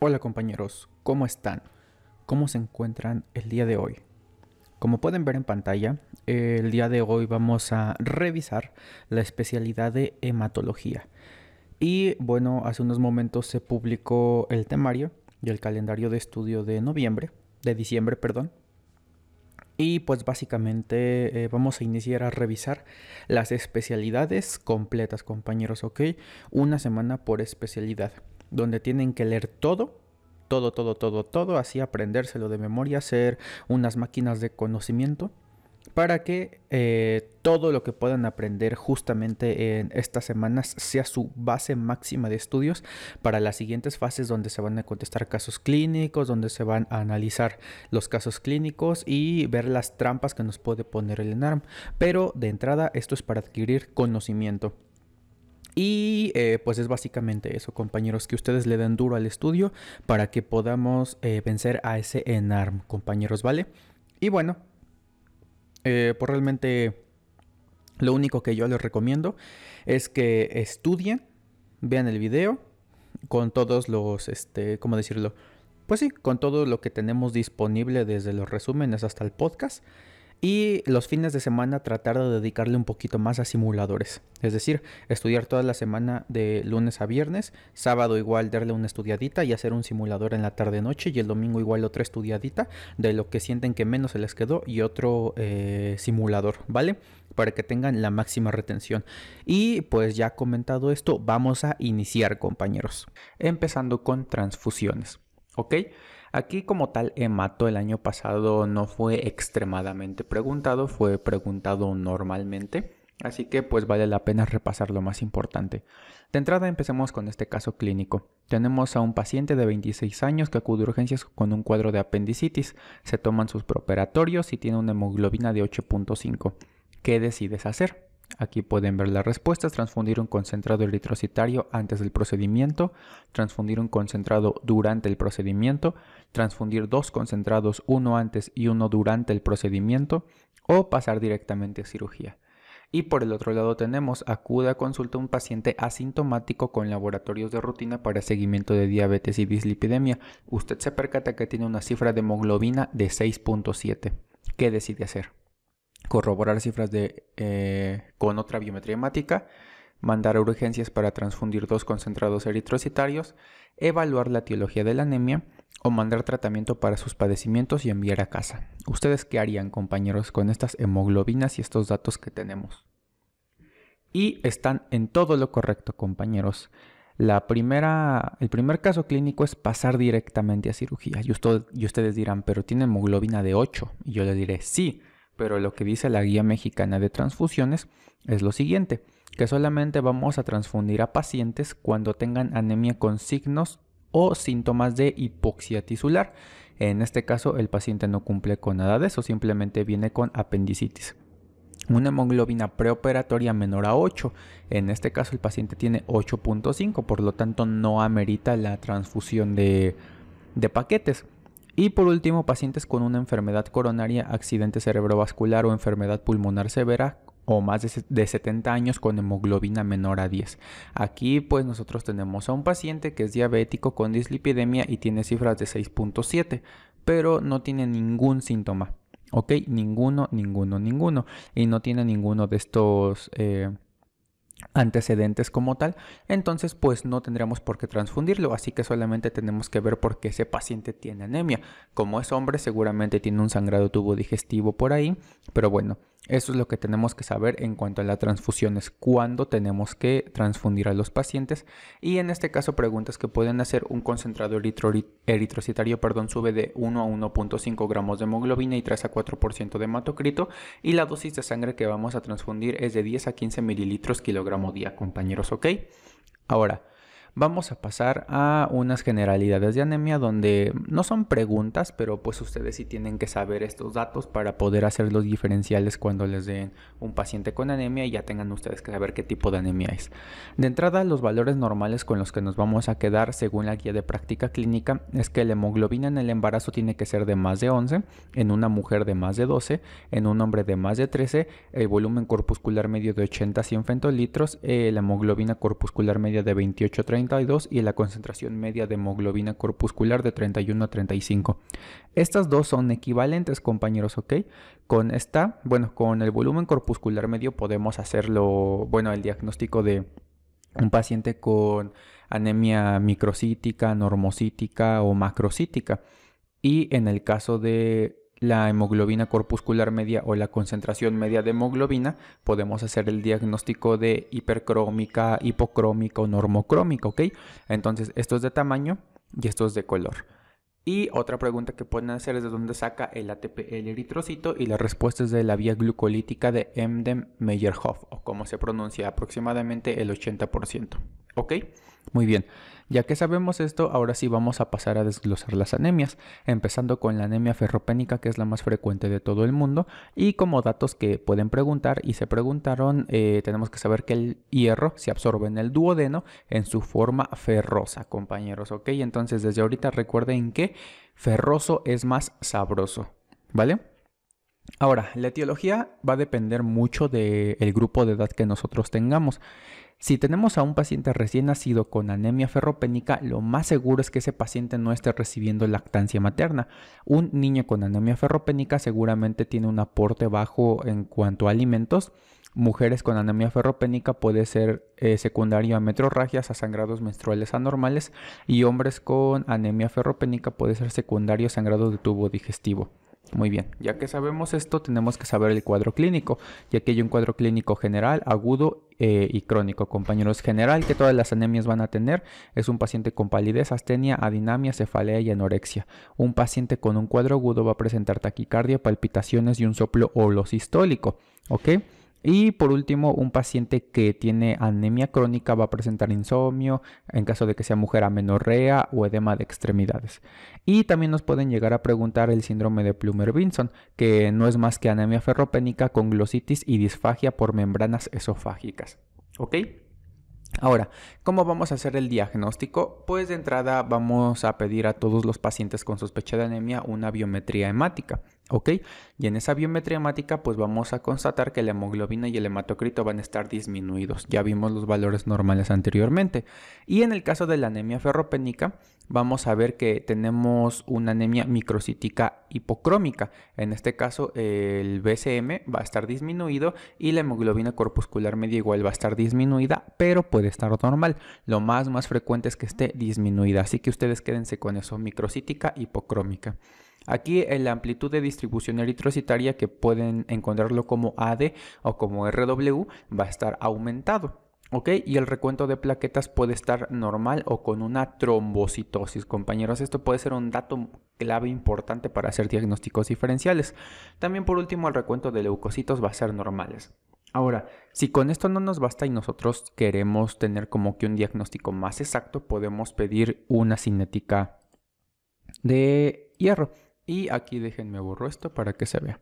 Hola compañeros, ¿cómo están? ¿Cómo se encuentran el día de hoy? Como pueden ver en pantalla, el día de hoy vamos a revisar la especialidad de hematología. Y bueno, hace unos momentos se publicó el temario y el calendario de estudio de noviembre, de diciembre, perdón. Y pues básicamente eh, vamos a iniciar a revisar las especialidades completas, compañeros, ¿ok? Una semana por especialidad donde tienen que leer todo, todo, todo, todo, todo, así aprendérselo de memoria, hacer unas máquinas de conocimiento para que eh, todo lo que puedan aprender justamente en estas semanas sea su base máxima de estudios para las siguientes fases donde se van a contestar casos clínicos, donde se van a analizar los casos clínicos y ver las trampas que nos puede poner el ENARM. Pero de entrada esto es para adquirir conocimiento. Y eh, pues es básicamente eso, compañeros, que ustedes le den duro al estudio para que podamos eh, vencer a ese ENARM, compañeros, ¿vale? Y bueno, eh, pues realmente lo único que yo les recomiendo es que estudien, vean el video con todos los, este, ¿cómo decirlo? Pues sí, con todo lo que tenemos disponible desde los resúmenes hasta el podcast y los fines de semana tratar de dedicarle un poquito más a simuladores. Es decir, estudiar toda la semana de lunes a viernes, sábado igual darle una estudiadita y hacer un simulador en la tarde-noche y el domingo igual otra estudiadita de lo que sienten que menos se les quedó y otro eh, simulador, ¿vale? Para que tengan la máxima retención. Y pues ya comentado esto, vamos a iniciar compañeros. Empezando con transfusiones, ¿ok? Aquí como tal hemato el año pasado no fue extremadamente preguntado, fue preguntado normalmente. Así que pues vale la pena repasar lo más importante. De entrada empecemos con este caso clínico. Tenemos a un paciente de 26 años que acude a urgencias con un cuadro de apendicitis. Se toman sus preoperatorios y tiene una hemoglobina de 8.5. ¿Qué decides hacer? Aquí pueden ver las respuestas, transfundir un concentrado eritrocitario antes del procedimiento, transfundir un concentrado durante el procedimiento, transfundir dos concentrados, uno antes y uno durante el procedimiento, o pasar directamente a cirugía. Y por el otro lado tenemos, acude a consulta un paciente asintomático con laboratorios de rutina para seguimiento de diabetes y dislipidemia. Usted se percata que tiene una cifra de hemoglobina de 6.7. ¿Qué decide hacer? Corroborar cifras de, eh, con otra biometría hemática, mandar a urgencias para transfundir dos concentrados eritrocitarios, evaluar la etiología de la anemia o mandar tratamiento para sus padecimientos y enviar a casa. ¿Ustedes qué harían, compañeros, con estas hemoglobinas y estos datos que tenemos? Y están en todo lo correcto, compañeros. La primera, el primer caso clínico es pasar directamente a cirugía. Y, y ustedes dirán, pero tiene hemoglobina de 8. Y yo les diré, sí, pero lo que dice la guía mexicana de transfusiones es lo siguiente, que solamente vamos a transfundir a pacientes cuando tengan anemia con signos o síntomas de hipoxia tisular. En este caso el paciente no cumple con nada de eso, simplemente viene con apendicitis. Una hemoglobina preoperatoria menor a 8. En este caso el paciente tiene 8.5, por lo tanto no amerita la transfusión de, de paquetes. Y por último, pacientes con una enfermedad coronaria, accidente cerebrovascular o enfermedad pulmonar severa o más de 70 años con hemoglobina menor a 10. Aquí pues nosotros tenemos a un paciente que es diabético con dislipidemia y tiene cifras de 6.7, pero no tiene ningún síntoma. ¿Ok? Ninguno, ninguno, ninguno. Y no tiene ninguno de estos... Eh, antecedentes como tal, entonces pues no tendríamos por qué transfundirlo, así que solamente tenemos que ver por qué ese paciente tiene anemia. Como es hombre, seguramente tiene un sangrado tubo digestivo por ahí, pero bueno, eso es lo que tenemos que saber en cuanto a las transfusiones, cuándo tenemos que transfundir a los pacientes y en este caso preguntas que pueden hacer un concentrado eritrocitario perdón, sube de 1 a 1.5 gramos de hemoglobina y 3 a 4% de hematocrito y la dosis de sangre que vamos a transfundir es de 10 a 15 mililitros kilogramo día compañeros, ¿ok? Ahora, vamos a pasar a unas generalidades de anemia donde no son preguntas, pero pues ustedes sí tienen que saber estos datos para poder hacer los diferenciales cuando les den un paciente con anemia y ya tengan ustedes que saber qué tipo de anemia es. De entrada, los valores normales con los que nos vamos a quedar según la guía de práctica clínica es que la hemoglobina en el embarazo tiene que ser de más de 11, en una mujer de más de 12, en un hombre de más de 13, el volumen corpuscular medio de 80 a 100 fentolitros, eh, la hemoglobina corpuscular media de 28 30 32 y la concentración media de hemoglobina corpuscular de 31 a 35. Estas dos son equivalentes, compañeros, ¿ok? Con esta, bueno, con el volumen corpuscular medio podemos hacerlo, bueno, el diagnóstico de un paciente con anemia microcítica, normocítica o macrocítica. Y en el caso de la hemoglobina corpuscular media o la concentración media de hemoglobina, podemos hacer el diagnóstico de hipercrómica, hipocrómica o normocrómica, ¿ok? Entonces, esto es de tamaño y esto es de color. Y otra pregunta que pueden hacer es de dónde saca el ATP el eritrocito y la respuesta es de la vía glucolítica de Emden-Meyerhoff o como se pronuncia aproximadamente el 80%. ¿Ok? Muy bien. Ya que sabemos esto, ahora sí vamos a pasar a desglosar las anemias, empezando con la anemia ferropénica, que es la más frecuente de todo el mundo, y como datos que pueden preguntar y se preguntaron, eh, tenemos que saber que el hierro se absorbe en el duodeno en su forma ferrosa, compañeros, ¿ok? Entonces desde ahorita recuerden que ferroso es más sabroso, ¿vale? Ahora, la etiología va a depender mucho del grupo de edad que nosotros tengamos. Si tenemos a un paciente recién nacido con anemia ferropénica, lo más seguro es que ese paciente no esté recibiendo lactancia materna. Un niño con anemia ferropénica seguramente tiene un aporte bajo en cuanto a alimentos. Mujeres con anemia ferropénica puede ser eh, secundario a metrorragias, a sangrados menstruales anormales y hombres con anemia ferropénica puede ser secundario a sangrado de tubo digestivo. Muy bien, ya que sabemos esto, tenemos que saber el cuadro clínico, ya que hay un cuadro clínico general, agudo eh, y crónico. Compañeros, general que todas las anemias van a tener es un paciente con palidez, astenia, adinamia, cefalea y anorexia. Un paciente con un cuadro agudo va a presentar taquicardia, palpitaciones y un soplo holosistólico, ¿ok? Y por último, un paciente que tiene anemia crónica va a presentar insomnio, en caso de que sea mujer amenorrea o edema de extremidades. Y también nos pueden llegar a preguntar el síndrome de Plumer-Vinson, que no es más que anemia ferropénica con glositis y disfagia por membranas esofágicas. ¿Ok? Ahora, ¿cómo vamos a hacer el diagnóstico? Pues de entrada vamos a pedir a todos los pacientes con sospecha de anemia una biometría hemática, ¿ok? Y en esa biometría hemática pues vamos a constatar que la hemoglobina y el hematocrito van a estar disminuidos. Ya vimos los valores normales anteriormente. Y en el caso de la anemia ferropénica vamos a ver que tenemos una anemia microcítica hipocrómica. En este caso el BCM va a estar disminuido y la hemoglobina corpuscular media igual va a estar disminuida, pero puede estar normal. Lo más más frecuente es que esté disminuida, así que ustedes quédense con eso, microcítica hipocrómica. Aquí la amplitud de distribución eritrocitaria que pueden encontrarlo como AD o como RW va a estar aumentado. ¿Ok? Y el recuento de plaquetas puede estar normal o con una trombocitosis, compañeros. Esto puede ser un dato clave importante para hacer diagnósticos diferenciales. También por último el recuento de leucocitos va a ser normales. Ahora, si con esto no nos basta y nosotros queremos tener como que un diagnóstico más exacto, podemos pedir una cinética de hierro. Y aquí déjenme borro esto para que se vea.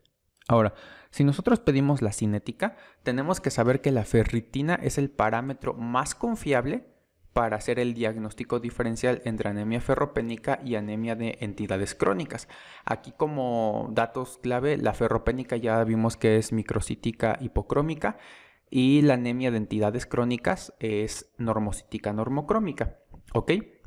Ahora, si nosotros pedimos la cinética, tenemos que saber que la ferritina es el parámetro más confiable para hacer el diagnóstico diferencial entre anemia ferropénica y anemia de entidades crónicas. Aquí como datos clave, la ferropénica ya vimos que es microcítica hipocrómica y la anemia de entidades crónicas es normocítica normocrómica.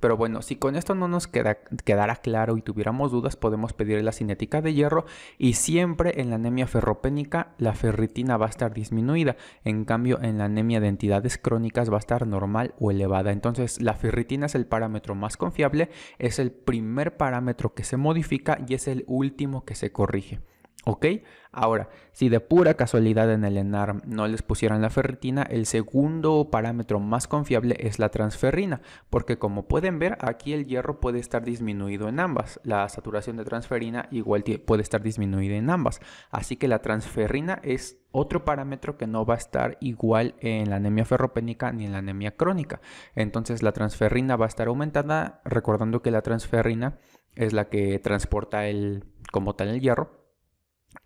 Pero bueno, si con esto no nos queda, quedara claro y tuviéramos dudas, podemos pedir la cinética de hierro y siempre en la anemia ferropénica la ferritina va a estar disminuida. En cambio, en la anemia de entidades crónicas va a estar normal o elevada. Entonces, la ferritina es el parámetro más confiable, es el primer parámetro que se modifica y es el último que se corrige. ¿Ok? Ahora, si de pura casualidad en el ENAR no les pusieran la ferritina, el segundo parámetro más confiable es la transferrina, porque como pueden ver, aquí el hierro puede estar disminuido en ambas. La saturación de transferina igual puede estar disminuida en ambas. Así que la transferrina es otro parámetro que no va a estar igual en la anemia ferropénica ni en la anemia crónica. Entonces la transferrina va a estar aumentada, recordando que la transferrina es la que transporta el, como tal el hierro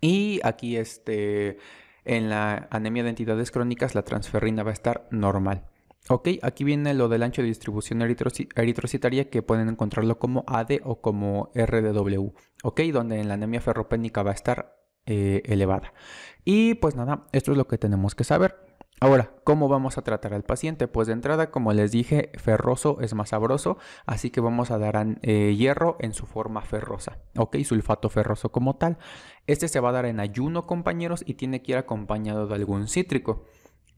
y aquí este, en la anemia de entidades crónicas la transferrina va a estar normal. Ok, aquí viene lo del ancho de distribución eritrocitaria que pueden encontrarlo como AD o como RDW. Ok, donde en la anemia ferropénica va a estar eh, elevada. Y pues nada, esto es lo que tenemos que saber. Ahora, ¿cómo vamos a tratar al paciente? Pues de entrada, como les dije, ferroso es más sabroso, así que vamos a dar eh, hierro en su forma ferrosa, ¿ok? Sulfato ferroso como tal. Este se va a dar en ayuno, compañeros, y tiene que ir acompañado de algún cítrico.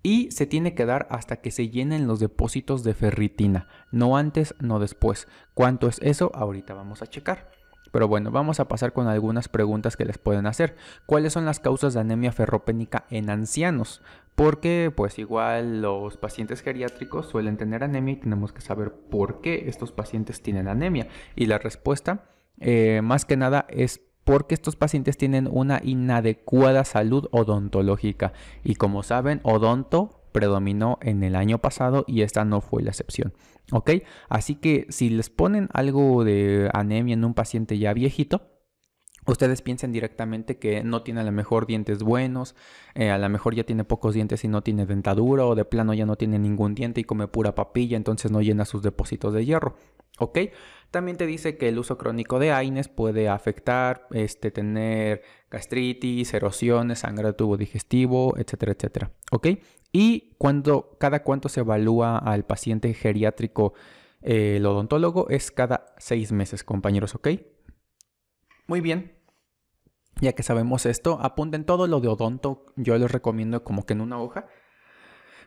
Y se tiene que dar hasta que se llenen los depósitos de ferritina, no antes, no después. ¿Cuánto es eso? Ahorita vamos a checar. Pero bueno, vamos a pasar con algunas preguntas que les pueden hacer. ¿Cuáles son las causas de anemia ferropénica en ancianos? Porque pues igual los pacientes geriátricos suelen tener anemia y tenemos que saber por qué estos pacientes tienen anemia. Y la respuesta eh, más que nada es porque estos pacientes tienen una inadecuada salud odontológica. Y como saben, odonto predominó en el año pasado y esta no fue la excepción. ¿Ok? Así que si les ponen algo de anemia en un paciente ya viejito, Ustedes piensen directamente que no tiene a lo mejor dientes buenos, eh, a lo mejor ya tiene pocos dientes y no tiene dentadura, o de plano ya no tiene ningún diente y come pura papilla, entonces no llena sus depósitos de hierro. ¿Ok? También te dice que el uso crónico de AINES puede afectar, este, tener gastritis, erosiones, sangre de tubo digestivo, etcétera, etcétera. ¿Ok? Y cuando, cada cuánto se evalúa al paciente geriátrico eh, el odontólogo es cada seis meses, compañeros, ¿ok? Muy bien, ya que sabemos esto, apunten todo lo de odonto. Yo les recomiendo como que en una hoja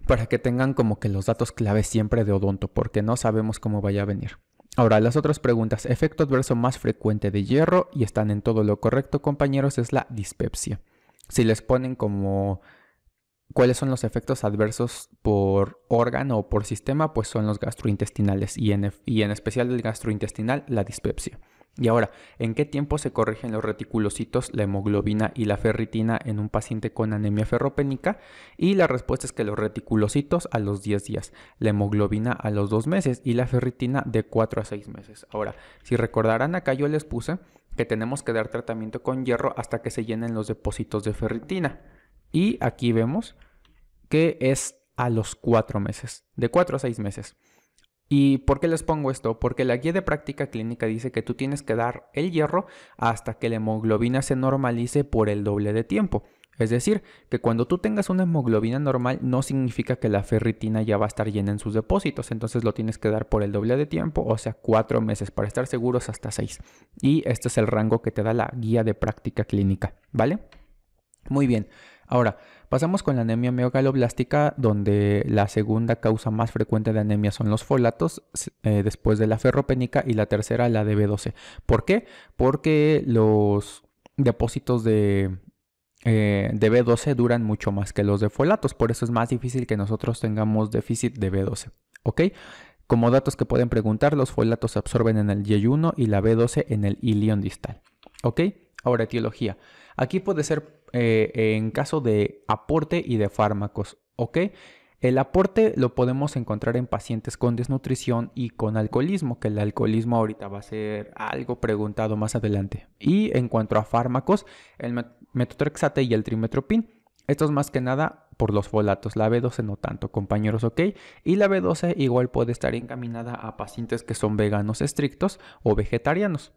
para que tengan como que los datos claves siempre de odonto, porque no sabemos cómo vaya a venir. Ahora, las otras preguntas. Efecto adverso más frecuente de hierro, y están en todo lo correcto, compañeros, es la dispepsia. Si les ponen como cuáles son los efectos adversos por órgano o por sistema, pues son los gastrointestinales, y en, especial el gastrointestinal, la dispepsia. Y ahora, ¿en qué tiempo se corrigen los reticulocitos, la hemoglobina y la ferritina en un paciente con anemia ferropénica? Y la respuesta es que los reticulocitos a los 10 días, la hemoglobina a los 2 meses y la ferritina de 4 a 6 meses. Ahora, si recordarán acá yo les puse que tenemos que dar tratamiento con hierro hasta que se llenen los depósitos de ferritina. Y aquí vemos que es a los 4 meses, de 4 a 6 meses. ¿Y por qué les pongo esto? Porque la guía de práctica clínica dice que tú tienes que dar el hierro hasta que la hemoglobina se normalice por el doble de tiempo. Es decir, que cuando tú tengas una hemoglobina normal no significa que la ferritina ya va a estar llena en sus depósitos, entonces lo tienes que dar por el doble de tiempo, o sea, cuatro meses, para estar seguros hasta seis. Y este es el rango que te da la guía de práctica clínica, ¿vale? Muy bien. Ahora, pasamos con la anemia megaloblástica, donde la segunda causa más frecuente de anemia son los folatos, eh, después de la ferropénica, y la tercera la de B12. ¿Por qué? Porque los depósitos de, eh, de B12 duran mucho más que los de folatos, por eso es más difícil que nosotros tengamos déficit de B12. ¿Ok? Como datos que pueden preguntar, los folatos se absorben en el Y1 y la B12 en el ilion distal. ¿Ok? Ahora, etiología. Aquí puede ser eh, en caso de aporte y de fármacos, ¿ok? El aporte lo podemos encontrar en pacientes con desnutrición y con alcoholismo, que el alcoholismo ahorita va a ser algo preguntado más adelante. Y en cuanto a fármacos, el metotrexate y el trimetropin. Estos más que nada por los folatos, la B12 no tanto, compañeros, ¿ok? Y la B12 igual puede estar encaminada a pacientes que son veganos estrictos o vegetarianos.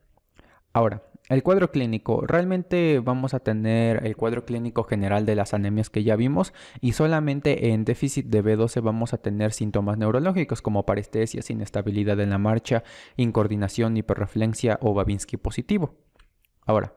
Ahora, el cuadro clínico. Realmente vamos a tener el cuadro clínico general de las anemias que ya vimos y solamente en déficit de B12 vamos a tener síntomas neurológicos como parestesias, inestabilidad en la marcha, incoordinación, hiperreflexia o Babinski positivo. Ahora,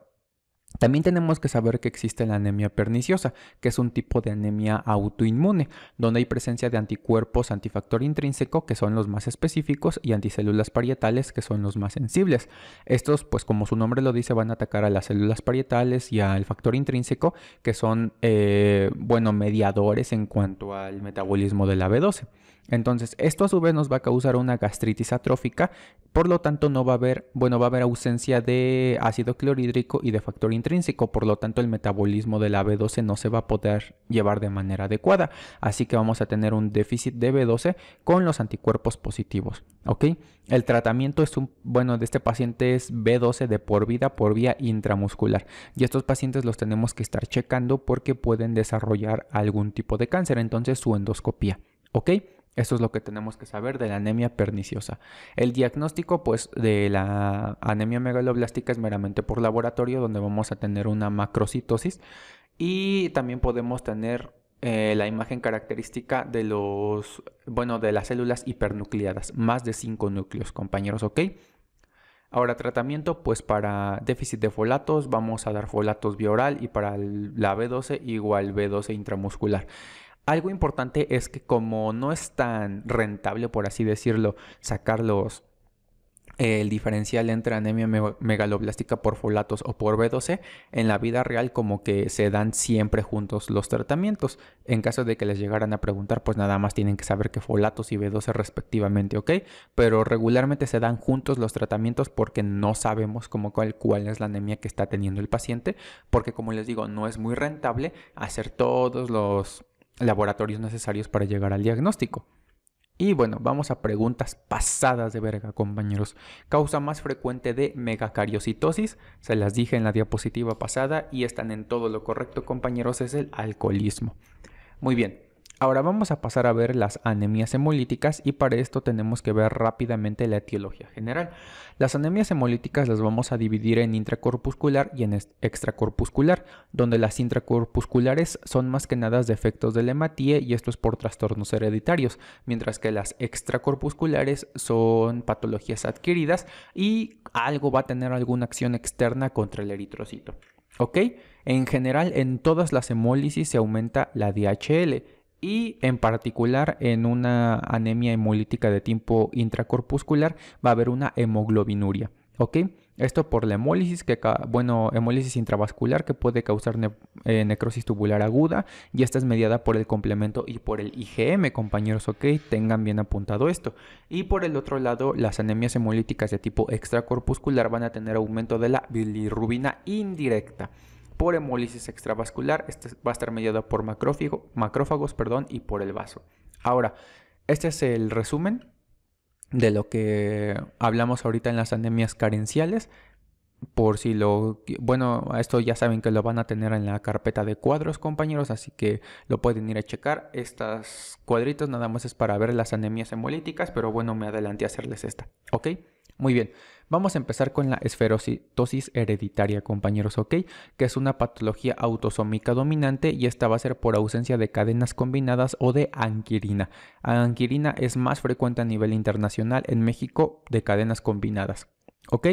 también tenemos que saber que existe la anemia perniciosa, que es un tipo de anemia autoinmune, donde hay presencia de anticuerpos antifactor intrínseco, que son los más específicos, y anticélulas parietales, que son los más sensibles. Estos, pues como su nombre lo dice, van a atacar a las células parietales y al factor intrínseco, que son, eh, mediadores en cuanto al metabolismo de la B12. Entonces, esto a su vez nos va a causar una gastritis atrófica, por lo tanto no va a haber, bueno, va a haber ausencia de ácido clorhídrico y de factor intrínseco, por lo tanto el metabolismo de la B12 no se va a poder llevar de manera adecuada, así que vamos a tener un déficit de B12 con los anticuerpos positivos, ¿ok? El tratamiento es un, bueno, de este paciente es B12 de por vida por vía intramuscular y estos pacientes los tenemos que estar checando porque pueden desarrollar algún tipo de cáncer, entonces su endoscopía, ¿ok? Esto es lo que tenemos que saber de la anemia perniciosa. El diagnóstico pues de la anemia megaloblástica es meramente por laboratorio donde vamos a tener una macrocitosis y también podemos tener eh, la imagen característica de los, bueno, de las células hipernucleadas, más de 5 núcleos, compañeros, ¿ok? Ahora, tratamiento, pues para déficit de folatos vamos a dar folatos bioral y para la B12 igual B12 intramuscular. Algo importante es que como no es tan rentable, por así decirlo, sacar los el diferencial entre anemia megaloblástica por folatos o por B12, en la vida real como que se dan siempre juntos los tratamientos. En caso de que les llegaran a preguntar, pues nada más tienen que saber que folatos y B12 respectivamente, ¿ok? Pero regularmente se dan juntos los tratamientos porque no sabemos como cuál, cuál es la anemia que está teniendo el paciente, porque como les digo, no es muy rentable hacer todos los laboratorios necesarios para llegar al diagnóstico. Y bueno, vamos a preguntas pasadas de verga, compañeros. Causa más frecuente de megacariocitosis, se las dije en la diapositiva pasada y están en todo lo correcto, compañeros, es el alcoholismo. Muy bien, Ahora vamos a pasar a ver las anemias hemolíticas y para esto tenemos que ver rápidamente la etiología general. Las anemias hemolíticas las vamos a dividir en intracorpuscular y en extracorpuscular, donde las intracorpusculares son más que nada defectos de la hematía y esto es por trastornos hereditarios, mientras que las extracorpusculares son patologías adquiridas y algo va a tener alguna acción externa contra el eritrocito. ¿Ok? En general, en todas las hemólisis se aumenta la DHL y en particular en una anemia hemolítica de tipo intracorpuscular va a haber una hemoglobinuria. ¿Ok? Esto por la hemólisis, que, bueno, hemólisis intravascular que puede causar eh, necrosis tubular aguda y esta es mediada por el complemento y por el IgM, compañeros, ok, tengan bien apuntado esto. Y por el otro lado, las anemias hemolíticas de tipo extracorpuscular van a tener aumento de la bilirrubina indirecta por hemólisis extravascular. Este va a estar mediado por macrófagos perdón, y por el vaso. Ahora, este es el resumen de lo que hablamos ahorita en las anemias carenciales. Por si lo... Bueno, esto ya saben que lo van a tener en la carpeta de cuadros, compañeros, así que lo pueden ir a checar. Estas cuadritos nada más es para ver las anemias hemolíticas, pero bueno, me adelanté a hacerles esta, ¿ok? Muy bien, vamos a empezar con la esferocitosis hereditaria, compañeros, ¿ok? Que es una patología autosómica dominante y esta va a ser por ausencia de cadenas combinadas o de anquirina. Anquirina es más frecuente a nivel internacional en México de cadenas combinadas, ¿ok?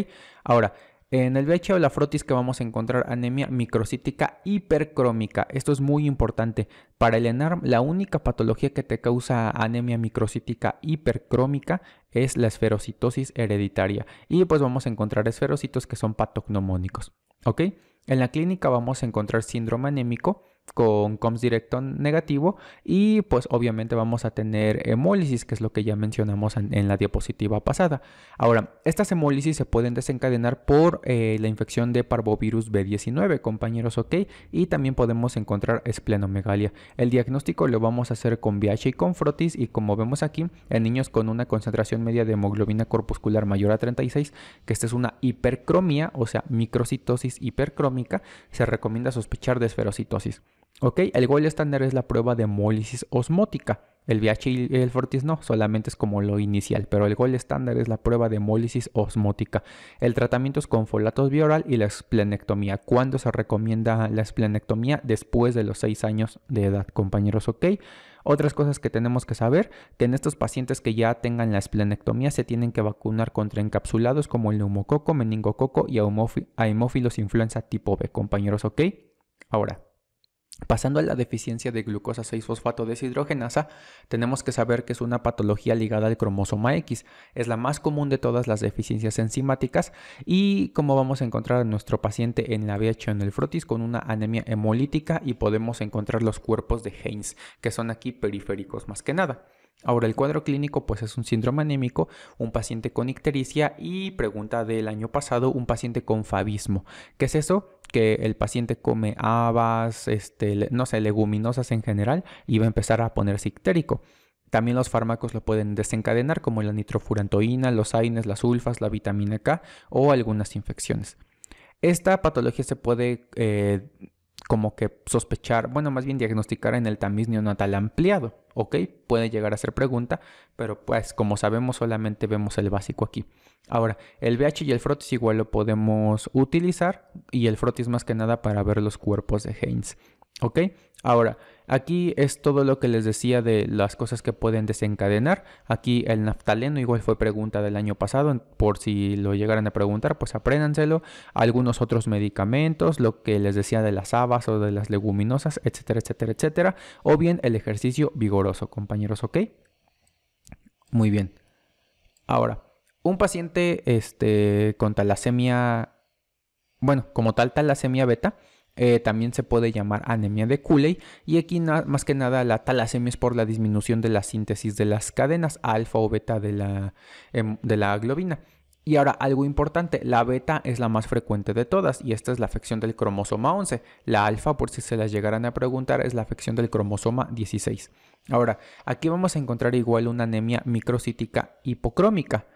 Ahora, en el VIH o la frotis que vamos a encontrar anemia microcítica hipercrómica. Esto es muy importante. Para el ENARM, la única patología que te causa anemia microcítica hipercrómica es la esferocitosis hereditaria. Y pues vamos a encontrar esferocitos que son patognomónicos. ¿Ok? En la clínica vamos a encontrar síndrome anémico con COMS directo negativo y pues obviamente vamos a tener hemólisis, que es lo que ya mencionamos en, la diapositiva pasada. Ahora, estas hemólisis se pueden desencadenar por eh, la infección de parvovirus B19, compañeros, ok, y también podemos encontrar esplenomegalia. El diagnóstico lo vamos a hacer con VIH y con frotis y como vemos aquí, en niños con una concentración media de hemoglobina corpuscular mayor a 36, que esta es una hipercromía, o sea, microcitosis hipercrómica, se recomienda sospechar de esferocitosis. Ok, el gol estándar es la prueba de hemólisis osmótica. El VH y el Fortis no, solamente es como lo inicial, pero el gol estándar es la prueba de hemólisis osmótica. El tratamiento es con folatos bioral y la esplenectomía. ¿Cuándo se recomienda la esplenectomía? Después de los 6 años de edad, compañeros, ¿ok? Otras cosas que tenemos que saber, que en estos pacientes que ya tengan la esplenectomía se tienen que vacunar contra encapsulados como el neumococo, meningococo y a hemófilos influenza tipo B, compañeros, ¿ok? Ahora, Pasando a la deficiencia de glucosa 6-fosfato deshidrogenasa, tenemos que saber que es una patología ligada al cromosoma X. Es la más común de todas las deficiencias enzimáticas y como vamos a encontrar a nuestro paciente en la VH en el frotis con una anemia hemolítica y podemos encontrar los cuerpos de Heinz, que son aquí periféricos más que nada. Ahora, el cuadro clínico pues es un síndrome anémico, un paciente con ictericia y pregunta del año pasado, un paciente con fabismo. ¿Qué es eso? Que el paciente come habas, este, no sé, leguminosas en general y va a empezar a ponerse ictérico. También los fármacos lo pueden desencadenar como la nitrofurantoína, los AINES, las sulfas, la vitamina K o algunas infecciones. Esta patología se puede eh, como que sospechar, bueno, más bien diagnosticar en el tamiz neonatal ampliado, ¿ok? Puede llegar a ser pregunta, pero pues como sabemos solamente vemos el básico aquí. Ahora, el VH y el frotis igual lo podemos utilizar y el frotis más que nada para ver los cuerpos de Heinz. ¿Ok? Ahora, aquí es todo lo que les decía de las cosas que pueden desencadenar. Aquí el naftaleno igual fue pregunta del año pasado, por si lo llegaran a preguntar, pues apréndanselo. Algunos otros medicamentos, lo que les decía de las habas o de las leguminosas, etcétera, etcétera, etcétera. O bien el ejercicio vigoroso, compañeros, ¿ok? Muy bien. Ahora, un paciente este, con talasemia, bueno, como tal talasemia beta, eh, también se puede llamar anemia de Cooley y aquí más que nada la talasemia es por la disminución de la síntesis de las cadenas alfa o beta de la, em, de la globina. Y ahora algo importante, la beta es la más frecuente de todas y esta es la afección del cromosoma 11. La alfa, por si se las llegaran a preguntar, es la afección del cromosoma 16. Ahora, aquí vamos a encontrar igual una anemia microcítica hipocrómica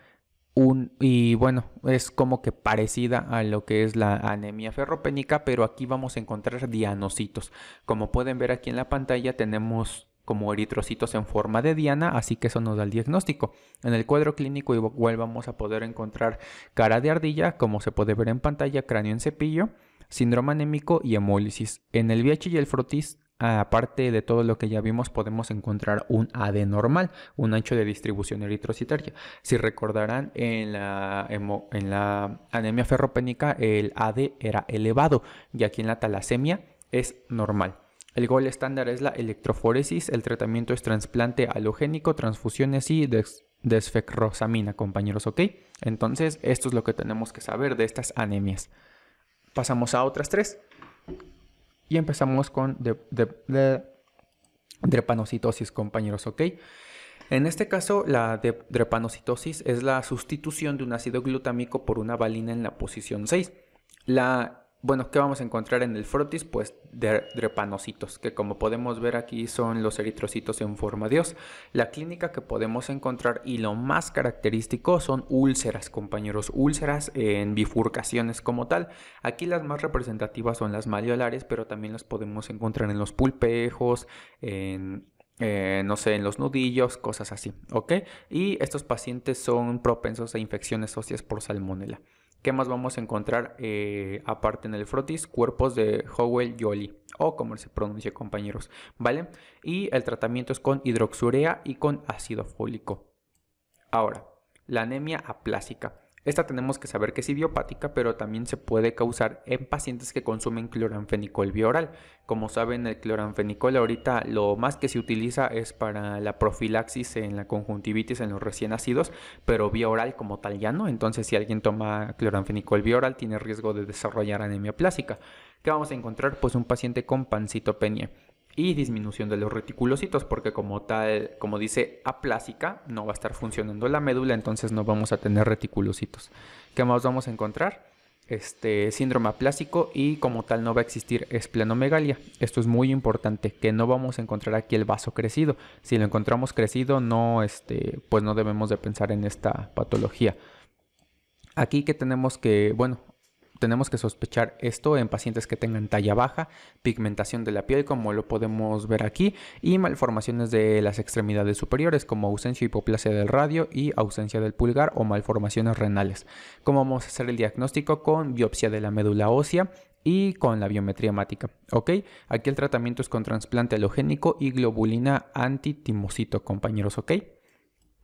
y bueno, es como que parecida a lo que es la anemia ferropénica, pero aquí vamos a encontrar dianocitos. Como pueden ver aquí en la pantalla tenemos como eritrocitos en forma de diana, así que eso nos da el diagnóstico. En el cuadro clínico igual vamos a poder encontrar cara de ardilla, como se puede ver en pantalla, cráneo en cepillo, síndrome anémico y hemólisis. En el VIH y el frotis aparte de todo lo que ya vimos, podemos encontrar un AD normal, un ancho de distribución eritrocitaria. Si recordarán, en la, anemia ferropénica el AD era elevado y aquí en la talasemia es normal. El gol estándar es la electroforesis, el tratamiento es trasplante halogénico, transfusiones y desfecrosamina, compañeros, ¿ok? Entonces, esto es lo que tenemos que saber de estas anemias. Pasamos a otras tres. Y empezamos con drepanocitosis, compañeros, ¿ok? En este caso, la drepanocitosis es la sustitución de un ácido glutámico por una valina en la posición 6. La bueno, ¿qué vamos a encontrar en el frotis? Pues drepanocitos, que como podemos ver aquí son los eritrocitos en forma de os. La clínica que podemos encontrar y lo más característico son úlceras, compañeros, úlceras en bifurcaciones como tal. Aquí las más representativas son las maleolares, pero también las podemos encontrar en los pulpejos, en eh, no sé, en los nudillos, cosas así, ¿ok? Y estos pacientes son propensos a infecciones óseas por salmonela. ¿Qué más vamos a encontrar eh, aparte en el frotis? Cuerpos de Howell Jolly o como se pronuncia compañeros, ¿vale? Y el tratamiento es con hidroxurea y con ácido fólico. Ahora, la anemia aplásica. Esta tenemos que saber que es idiopática, pero también se puede causar en pacientes que consumen cloranfenicol bioral. Como saben, el cloranfenicol ahorita lo más que se utiliza es para la profilaxis en la conjuntivitis en los recién nacidos, pero vía oral como tal ya no. Entonces, si alguien toma cloranfenicol bioral, tiene riesgo de desarrollar anemia plástica. ¿Qué vamos a encontrar? Pues un paciente con pancitopenia y disminución de los reticulocitos, porque como tal, como dice aplásica, no va a estar funcionando la médula, entonces no vamos a tener reticulocitos. ¿Qué más vamos a encontrar? Este síndrome aplásico y como tal no va a existir esplenomegalia. Esto es muy importante, que no vamos a encontrar aquí el vaso crecido. Si lo encontramos crecido, no, este, pues no debemos de pensar en esta patología. Aquí que tenemos que, bueno, tenemos que sospechar esto en pacientes que tengan talla baja, pigmentación de la piel como lo podemos ver aquí y malformaciones de las extremidades superiores como ausencia y hipoplasia del radio y ausencia del pulgar o malformaciones renales. ¿Cómo vamos a hacer el diagnóstico? Con biopsia de la médula ósea y con la biometría hemática. ¿Ok? Aquí el tratamiento es con trasplante halogénico y globulina antitimocito, compañeros. ¿Ok?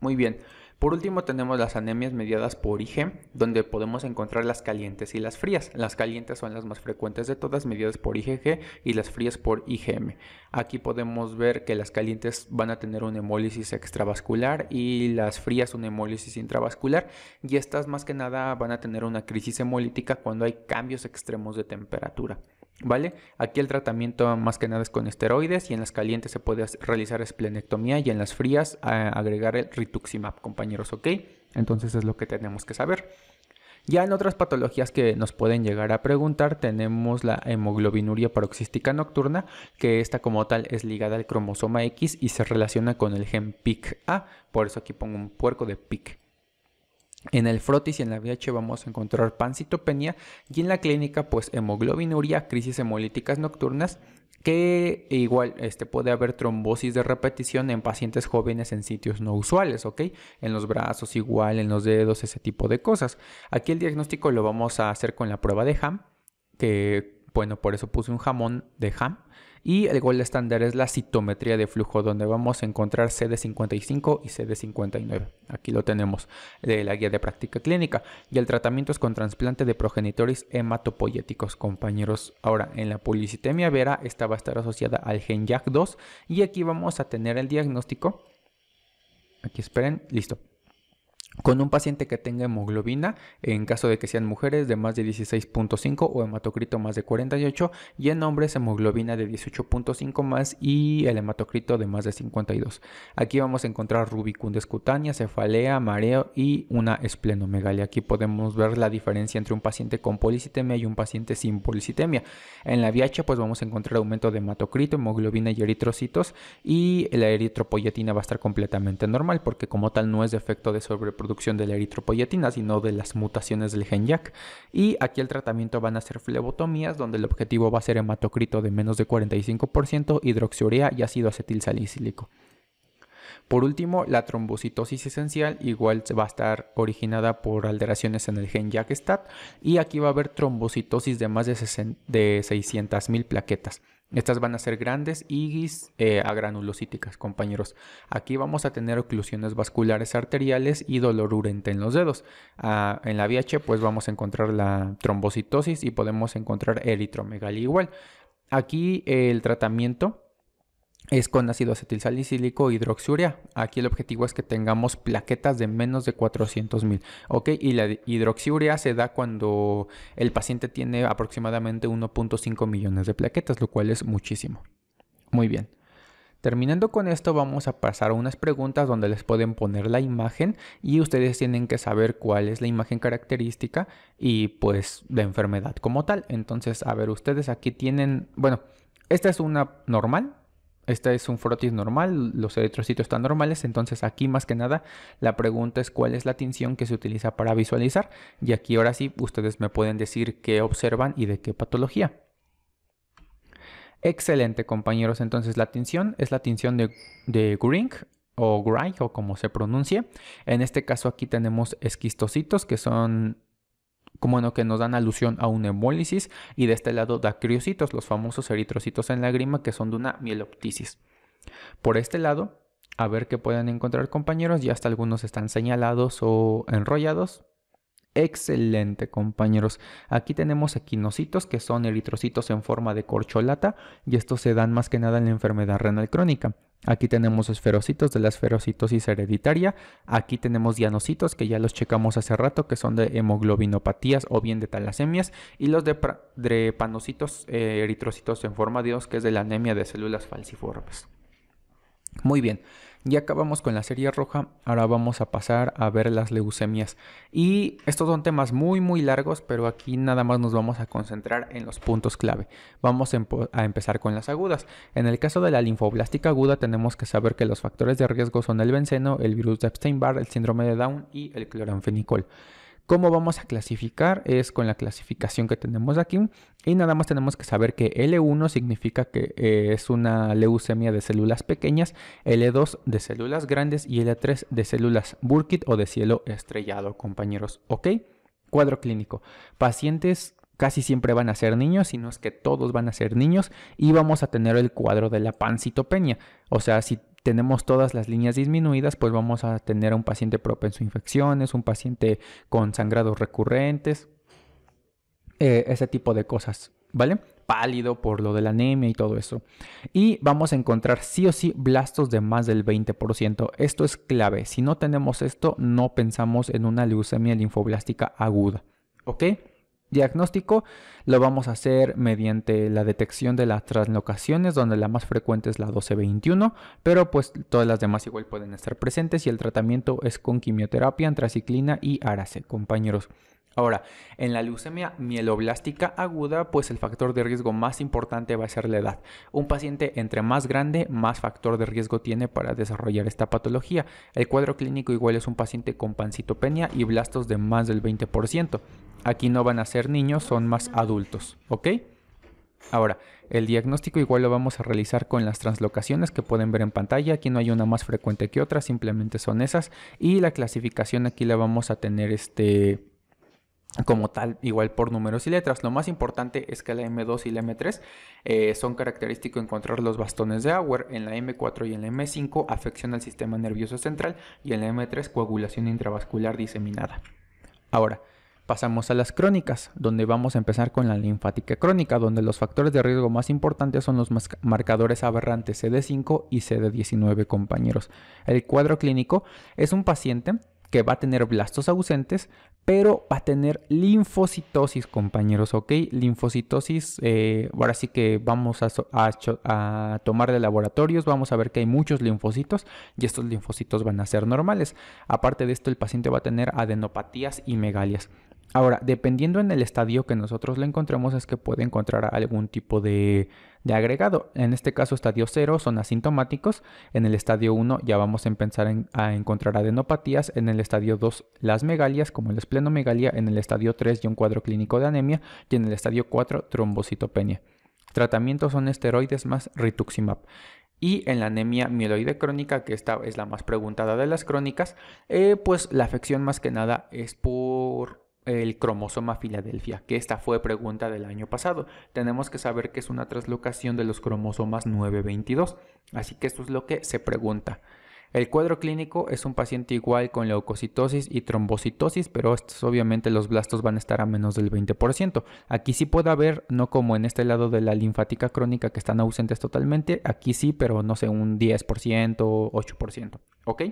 Muy bien. Por último tenemos las anemias mediadas por IG, donde podemos encontrar las calientes y las frías. Las calientes son las más frecuentes de todas, mediadas por IgG, y las frías por IgM. Aquí podemos ver que las calientes van a tener una hemólisis extravascular y las frías una hemólisis intravascular, y estas más que nada van a tener una crisis hemolítica cuando hay cambios extremos de temperatura. ¿Vale? Aquí el tratamiento más que nada es con esteroides y en las calientes se puede realizar esplenectomía y en las frías agregar el rituximab, compañeros, ¿ok? Entonces es lo que tenemos que saber. Ya en otras patologías que nos pueden llegar a preguntar tenemos la hemoglobinuria paroxística nocturna, que esta como tal es ligada al cromosoma X y se relaciona con el gen PIC-A, por eso aquí pongo un puerco de PIC. En el frotis y en la VIH vamos a encontrar pancitopenia y en la clínica pues hemoglobinuria, crisis hemolíticas nocturnas que igual este, puede haber trombosis de repetición en pacientes jóvenes en sitios no usuales, ¿ok? En los brazos igual, en los dedos, ese tipo de cosas. Aquí el diagnóstico lo vamos a hacer con la prueba de HAM, que bueno, por eso puse un jamón de HAM Y el gol estándar es la citometría de flujo, donde vamos a encontrar CD55 y CD59. Aquí lo tenemos de la guía de práctica clínica. Y el tratamiento es con trasplante de progenitores hematopoyéticos, compañeros. Ahora, en la policitemia vera, esta va a estar asociada al gen JAK2. Y aquí vamos a tener el diagnóstico. Aquí esperen, listo con un paciente que tenga hemoglobina, en caso de que sean mujeres, de más de 16.5 o hematocrito más de 48 y en hombres hemoglobina de 18.5 más y el hematocrito de más de 52. Aquí vamos a encontrar rubicundes cutánea, cefalea, mareo y una esplenomegalia. Aquí podemos ver la diferencia entre un paciente con policitemia y un paciente sin policitemia. En la VIH pues vamos a encontrar aumento de hematocrito, hemoglobina y eritrocitos y la eritropoyetina va a estar completamente normal porque como tal no es defecto de sobreproducción producción de la eritropoyetina, sino de las mutaciones del gen YAC. Y aquí el tratamiento van a ser flebotomías, donde el objetivo va a ser hematocrito de menos de 45%, hidroxiurea y ácido acetilsalicílico. Por último, la trombocitosis esencial igual va a estar originada por alteraciones en el gen JAK-STAT y aquí va a haber trombocitosis de más de, de 600.000 plaquetas. Estas van a ser grandes y eh, agranulocíticas, compañeros. Aquí vamos a tener oclusiones vasculares arteriales y dolor urente en los dedos. Ah, en la VIH pues vamos a encontrar la trombocitosis y podemos encontrar eritromegalia igual. Aquí el tratamiento es con ácido acetilsalicílico hidroxiurea. Aquí el objetivo es que tengamos plaquetas de menos de 400 mil. ¿Ok? Y la hidroxiurea se da cuando el paciente tiene aproximadamente 1.5 millones de plaquetas, lo cual es muchísimo. Muy bien. Terminando con esto vamos a pasar a unas preguntas donde les pueden poner la imagen y ustedes tienen que saber cuál es la imagen característica y pues la enfermedad como tal. Entonces, a ver, ustedes aquí tienen, bueno, esta es una normal, este es un frotis normal, los eritrocitos están normales, entonces aquí más que nada la pregunta es cuál es la tinción que se utiliza para visualizar y aquí ahora sí ustedes me pueden decir qué observan y de qué patología. Excelente compañeros, entonces la tinción es la tinción de, de o Gray o como se pronuncie. En este caso aquí tenemos esquistocitos que son como no, que nos dan alusión a una hemólisis y de este lado dacriocitos, los famosos eritrocitos en lágrima que son de una mieloptisis. Por este lado, a ver qué pueden encontrar compañeros, ya hasta algunos están señalados o enrollados. Excelente compañeros. Aquí tenemos equinocitos que son eritrocitos en forma de corcholata y estos se dan más que nada en la enfermedad renal crónica. Aquí tenemos esferocitos de la esferocitosis hereditaria. Aquí tenemos dianocitos que ya los checamos hace rato que son de hemoglobinopatías o bien de talasemias. Y los de drepanocitos eh, eritrocitos en forma de os que es de la anemia de células falciformes. Muy bien. Ya acabamos con la serie roja, ahora vamos a pasar a ver las leucemias. Y estos son temas muy muy largos, pero aquí nada más nos vamos a concentrar en los puntos clave. Vamos a empezar con las agudas. En el caso de la linfoblástica aguda tenemos que saber que los factores de riesgo son el benceno, el virus de Epstein-Barr, el síndrome de Down y el cloranfenicol. ¿Cómo vamos a clasificar? Es con la clasificación que tenemos aquí. Y nada más tenemos que saber que L1 significa que eh, es una leucemia de células pequeñas, L2 de células grandes y L3 de células Burkitt o de cielo estrellado, compañeros. ¿Ok? Cuadro clínico. Pacientes casi siempre van a ser niños, sino es que todos van a ser niños y vamos a tener el cuadro de la pancitopenia. O sea, si tenemos todas las líneas disminuidas, pues vamos a tener a un paciente propenso a infecciones, un paciente con sangrados recurrentes, eh, ese tipo de cosas, ¿vale? Pálido por lo de la anemia y todo eso. Y vamos a encontrar sí o sí blastos de más del 20%. Esto es clave. Si no tenemos esto, no pensamos en una leucemia linfoblástica aguda. ¿Ok? Diagnóstico lo vamos a hacer mediante la detección de las translocaciones, donde la más frecuente es la 1221, pero pues todas las demás igual pueden estar presentes y el tratamiento es con quimioterapia, antraciclina y arace, compañeros. Ahora, en la leucemia mieloblástica aguda, pues el factor de riesgo más importante va a ser la edad. Un paciente entre más grande, más factor de riesgo tiene para desarrollar esta patología. El cuadro clínico igual es un paciente con pancitopenia y blastos de más del 20%. Aquí no van a ser niños, son más adultos, ¿ok? Ahora, el diagnóstico igual lo vamos a realizar con las translocaciones que pueden ver en pantalla. Aquí no hay una más frecuente que otra, simplemente son esas. Y la clasificación aquí la vamos a tener este como tal, igual por números y letras. Lo más importante es que la M2 y la M3 eh, son característico encontrar los bastones de Auer. En la M4 y en la M5 afección al sistema nervioso central y en la M3 coagulación intravascular diseminada. Ahora, pasamos a las crónicas, donde vamos a empezar con la linfática crónica, donde los factores de riesgo más importantes son los marcadores aberrantes CD5 y CD19, compañeros. El cuadro clínico es un paciente que va a tener blastos ausentes, pero va a tener linfocitosis, compañeros, ¿ok? Linfocitosis, eh, ahora sí que vamos a, a, tomar de laboratorios, vamos a ver que hay muchos linfocitos y estos linfocitos van a ser normales. Aparte de esto, el paciente va a tener adenopatías y megalias. Ahora, dependiendo en el estadio que nosotros le encontremos, es que puede encontrar algún tipo de, agregado. En este caso, estadio 0 son asintomáticos. En el estadio 1 ya vamos a empezar a encontrar adenopatías. En el estadio 2 las megalias, como el esplenomegalia. En el estadio 3 ya un cuadro clínico de anemia. Y en el estadio 4 trombocitopenia. Tratamientos son esteroides más rituximab. Y en la anemia mieloide crónica, que esta es la más preguntada de las crónicas, eh, pues la afección más que nada es por el cromosoma Filadelfia, que esta fue pregunta del año pasado. Tenemos que saber que es una traslocación de los cromosomas 922, así que esto es lo que se pregunta. El cuadro clínico es un paciente igual con leucocitosis y trombocitosis, pero estos, obviamente los blastos van a estar a menos del 20%. Aquí sí puede haber, no como en este lado de la linfática crónica que están ausentes totalmente, aquí sí, pero no sé, un 10%, 8%. ¿Ok?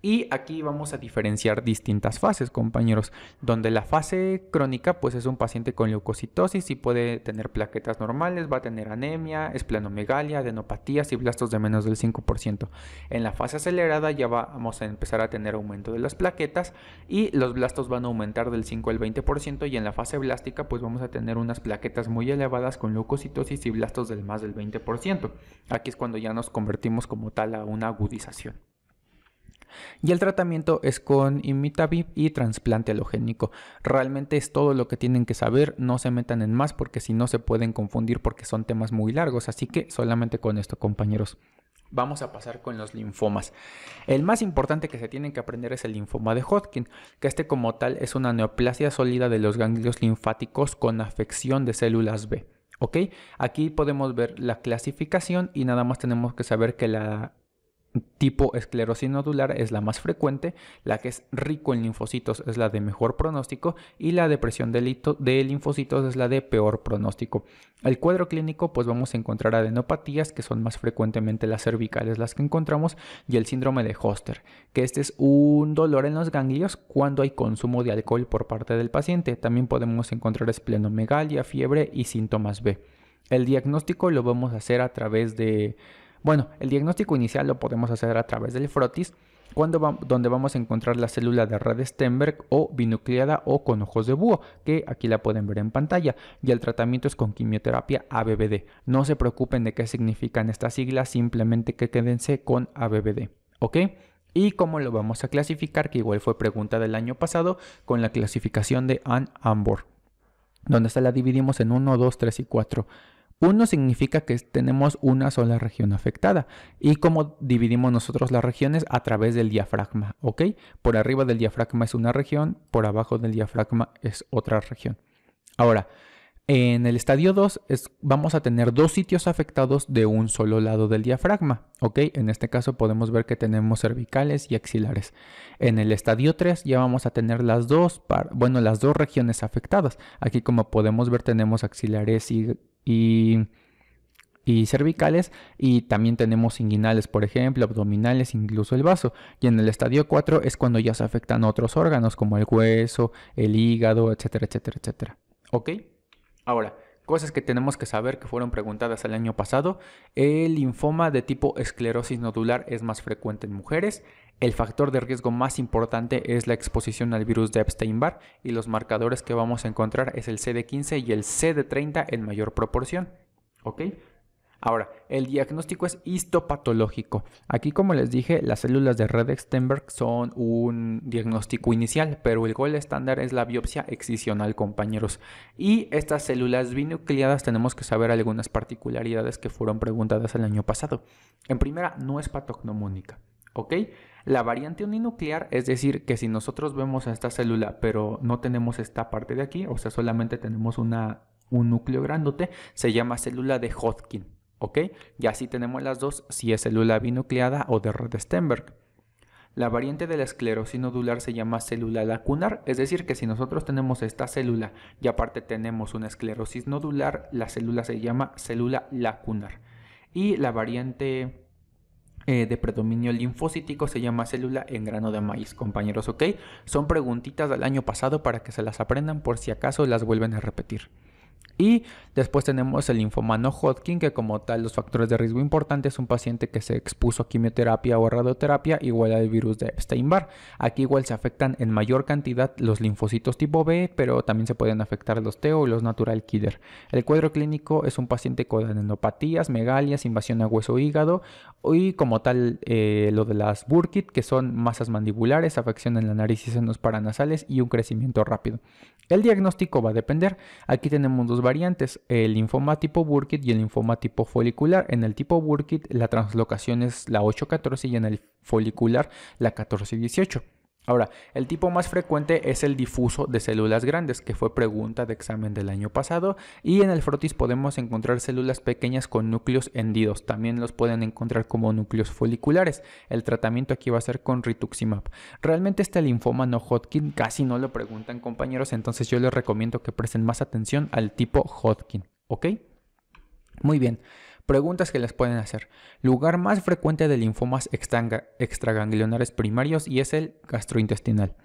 Y aquí vamos a diferenciar distintas fases, compañeros, donde la fase crónica pues es un paciente con leucocitosis y puede tener plaquetas normales, va a tener anemia, esplenomegalia, adenopatías y blastos de menos del 5%. En la fase acelerada ya vamos a empezar a tener aumento de las plaquetas y los blastos van a aumentar del 5 al 20% y en la fase blástica pues vamos a tener unas plaquetas muy elevadas con leucocitosis y blastos del más del 20%. Aquí es cuando ya nos convertimos como tal a una agudización. Y el tratamiento es con imitabib y trasplante halogénico. Realmente es todo lo que tienen que saber, no se metan en más porque si no se pueden confundir porque son temas muy largos, así que solamente con esto compañeros. Vamos a pasar con los linfomas. El más importante que se tienen que aprender es el linfoma de Hodgkin, que este como tal es una neoplasia sólida de los ganglios linfáticos con afección de células B. ¿Ok? Aquí podemos ver la clasificación y nada más tenemos que saber que la tipo esclerosis nodular es la más frecuente, la que es rico en linfocitos es la de mejor pronóstico y la depresión de, linfocitos es la de peor pronóstico. El cuadro clínico pues vamos a encontrar adenopatías que son más frecuentemente las cervicales las que encontramos y el síndrome de Hoster, que este es un dolor en los ganglios cuando hay consumo de alcohol por parte del paciente. También podemos encontrar esplenomegalia, fiebre y síntomas B. El diagnóstico lo vamos a hacer a través de bueno, el diagnóstico inicial lo podemos hacer a través del frotis, cuando donde vamos a encontrar la célula de red Stenberg o binucleada o con ojos de búho, que aquí la pueden ver en pantalla, y el tratamiento es con quimioterapia ABBD. No se preocupen de qué significan estas siglas, simplemente que quédense con ABBD, ¿ok? ¿Y cómo lo vamos a clasificar? Que igual fue pregunta del año pasado con la clasificación de Ann Ambor, donde se la dividimos en 1, 2, 3 y 4. Uno significa que tenemos una sola región afectada. ¿Y cómo dividimos nosotros las regiones? A través del diafragma, ¿ok? Por arriba del diafragma es una región, por abajo del diafragma es otra región. Ahora, en el estadio 2 vamos a tener dos sitios afectados de un solo lado del diafragma, ¿ok? En este caso podemos ver que tenemos cervicales y axilares. En el estadio 3 ya vamos a tener las dos, bueno, las dos regiones afectadas. Aquí como podemos ver tenemos axilares y y, cervicales y también tenemos inguinales, por ejemplo, abdominales, incluso el vaso. Y en el estadio 4 es cuando ya se afectan otros órganos como el hueso, el hígado, etcétera, etcétera, etcétera. ¿Ok? Ahora, cosas que tenemos que saber que fueron preguntadas el año pasado. El linfoma de tipo esclerosis nodular es más frecuente en mujeres. El factor de riesgo más importante es la exposición al virus de Epstein-Barr y los marcadores que vamos a encontrar es el CD15 y el CD30 en mayor proporción. Ahora, el diagnóstico es histopatológico. Aquí, como les dije, las células de red Stenberg son un diagnóstico inicial, pero el gol estándar es la biopsia excisional, compañeros. Y estas células binucleadas tenemos que saber algunas particularidades que fueron preguntadas el año pasado. En primera, no es patognomónica. ¿ok? La variante uninuclear, es decir, que si nosotros vemos a esta célula, pero no tenemos esta parte de aquí, o sea, solamente tenemos una, un núcleo grandote, se llama célula de Hodgkin, ¿ok? Ya si tenemos las dos, si es célula binucleada o de Rod-Stenberg. La variante de la esclerosis nodular se llama célula lacunar, es decir, que si nosotros tenemos esta célula y aparte tenemos una esclerosis nodular, la célula se llama célula lacunar. Y la variante eh, de predominio linfocítico se llama célula en grano de maíz, compañeros, ¿ok? Son preguntitas del año pasado para que se las aprendan por si acaso las vuelven a repetir. Y después tenemos el linfoma no Hodgkin, que como tal los factores de riesgo importantes es un paciente que se expuso a quimioterapia o radioterapia igual al virus de Epstein-Barr. Aquí igual se afectan en mayor cantidad los linfocitos tipo B, pero también se pueden afectar los TEO y los natural killer. El cuadro clínico es un paciente con adenopatías, megalias, invasión a hueso hígado y como tal eh, lo de las Burkitt, que son masas mandibulares, afección en la nariz y senos paranasales y un crecimiento rápido. El diagnóstico va a depender. Aquí tenemos dos variantes, el linfoma tipo Burkitt y el linfoma tipo folicular. En el tipo Burkitt la translocación es la 814 y en el folicular la 1418. Ahora, el tipo más frecuente es el difuso de células grandes, que fue pregunta de examen del año pasado, y en el frotis podemos encontrar células pequeñas con núcleos hendidos, también los pueden encontrar como núcleos foliculares. El tratamiento aquí va a ser con rituximab. Realmente este linfoma no Hodgkin casi no lo preguntan compañeros, entonces yo les recomiendo que presten más atención al tipo Hodgkin, ¿ok? Muy bien. Preguntas que les pueden hacer. Lugar más frecuente de linfomas extraganglionares primarios y es el gastrointestinal.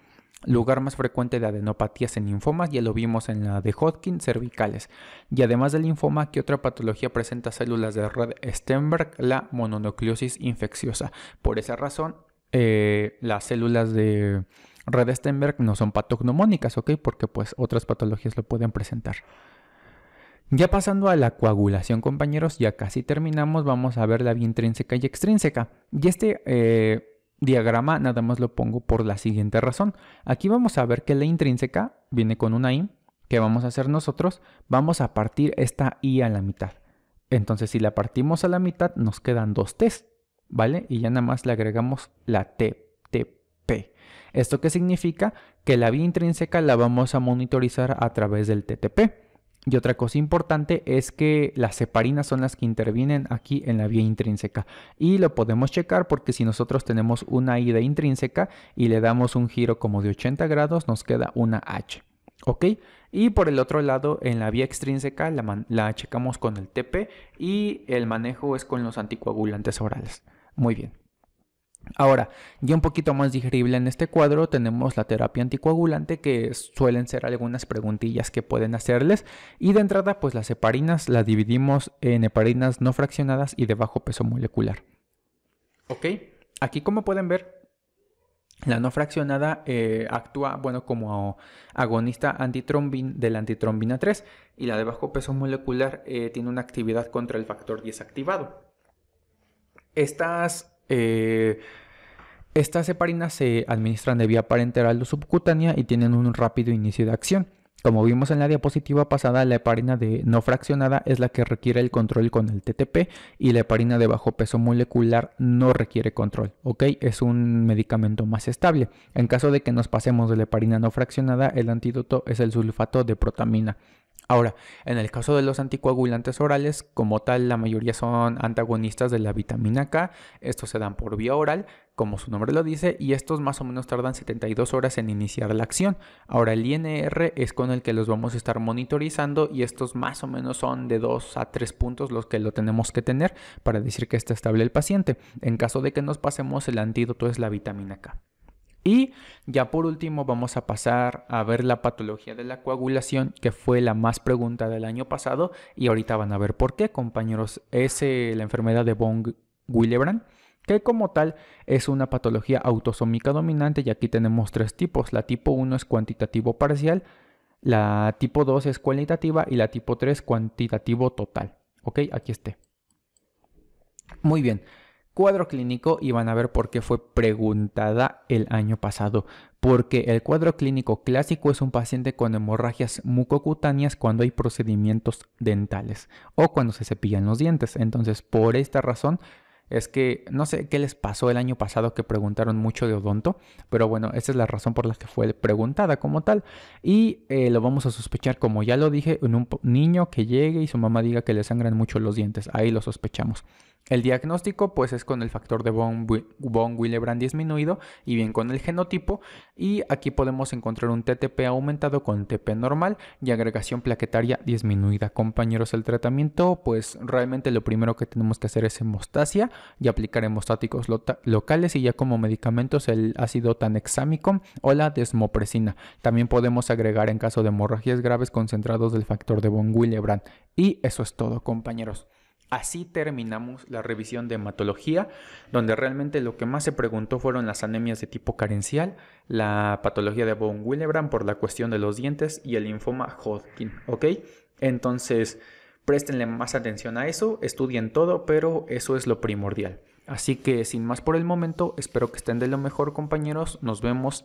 Lugar más frecuente de adenopatías en linfomas, ya lo vimos en la de Hodgkin, cervicales. Y además del linfoma, ¿qué otra patología presenta células de red Stenberg? La mononucleosis infecciosa. Por esa razón, eh, las células de red Stenberg no son patognomónicas, ¿ok? Porque pues otras patologías lo pueden presentar. Ya pasando a la coagulación, compañeros, ya casi terminamos, vamos a ver la vía intrínseca y extrínseca. Y este eh, diagrama nada más lo pongo por la siguiente razón. Aquí vamos a ver que la intrínseca viene con una I, que vamos a hacer nosotros, vamos a partir esta I a la mitad. Entonces, si la partimos a la mitad, nos quedan dos T's, ¿vale? Y ya nada más le agregamos la T, TP. ¿Esto qué significa? Que la vía intrínseca la vamos a monitorizar a través del TTP. Y otra cosa importante es que las separinas son las que intervienen aquí en la vía intrínseca. Y lo podemos checar porque si nosotros tenemos una ida intrínseca y le damos un giro como de 80 grados, nos queda una H. ¿Ok? Y por el otro lado, en la vía extrínseca la, la checamos con el TP y el manejo es con los anticoagulantes orales. Muy bien. Ahora, ya un poquito más digerible en este cuadro tenemos la terapia anticoagulante que suelen ser algunas preguntillas que pueden hacerles y de entrada pues las heparinas las dividimos en heparinas no fraccionadas y de bajo peso molecular. Ok, aquí como pueden ver la no fraccionada eh, actúa bueno como agonista antitrombin de la antitrombina 3 y la de bajo peso molecular eh, tiene una actividad contra el factor 10 activado. Estas eh, estas heparinas se administran de vía parenteral o subcutánea y tienen un rápido inicio de acción. Como vimos en la diapositiva pasada, la heparina de no fraccionada es la que requiere el control con el TTP y la heparina de bajo peso molecular no requiere control, ¿ok? Es un medicamento más estable. En caso de que nos pasemos de la heparina no fraccionada, el antídoto es el sulfato de protamina. Ahora, en el caso de los anticoagulantes orales, como tal, la mayoría son antagonistas de la vitamina K. Estos se dan por vía oral, como su nombre lo dice, y estos más o menos tardan 72 horas en iniciar la acción. Ahora, el INR es con el que los vamos a estar monitorizando y estos más o menos son de 2 a 3 puntos los que lo tenemos que tener para decir que está estable el paciente. En caso de que nos pasemos, el antídoto es la vitamina K. Y ya por último vamos a pasar a ver la patología de la coagulación, que fue la más pregunta del año pasado y ahorita van a ver por qué, compañeros. Es eh, la enfermedad de von Willebrand, que como tal es una patología autosómica dominante y aquí tenemos tres tipos. La tipo 1 es cuantitativo parcial, la tipo 2 es cualitativa y la tipo 3 cuantitativo total. ¿Ok? Aquí esté. Muy bien cuadro clínico y van a ver por qué fue preguntada el año pasado. Porque el cuadro clínico clásico es un paciente con hemorragias mucocutáneas cuando hay procedimientos dentales o cuando se cepillan los dientes. Entonces, por esta razón, es que no sé qué les pasó el año pasado que preguntaron mucho de odonto, pero bueno, esa es la razón por la que fue preguntada como tal. Y eh, lo vamos a sospechar, como ya lo dije, en un niño que llegue y su mamá diga que le sangran mucho los dientes. Ahí lo sospechamos. El diagnóstico pues es con el factor de von, Willebrand disminuido y bien con el genotipo y aquí podemos encontrar un TTP aumentado con TP normal y agregación plaquetaria disminuida. Compañeros, el tratamiento pues realmente lo primero que tenemos que hacer es hemostasia y aplicar hemostáticos locales y ya como medicamentos el ácido tanexámico o la desmopresina. También podemos agregar en caso de hemorragias graves concentrados del factor de von Willebrand y eso es todo compañeros. Así terminamos la revisión de hematología, donde realmente lo que más se preguntó fueron las anemias de tipo carencial, la patología de von Willebrand por la cuestión de los dientes y el linfoma Hodgkin, ¿ok? Entonces, préstenle más atención a eso, estudien todo, pero eso es lo primordial. Así que sin más por el momento, espero que estén de lo mejor compañeros, nos vemos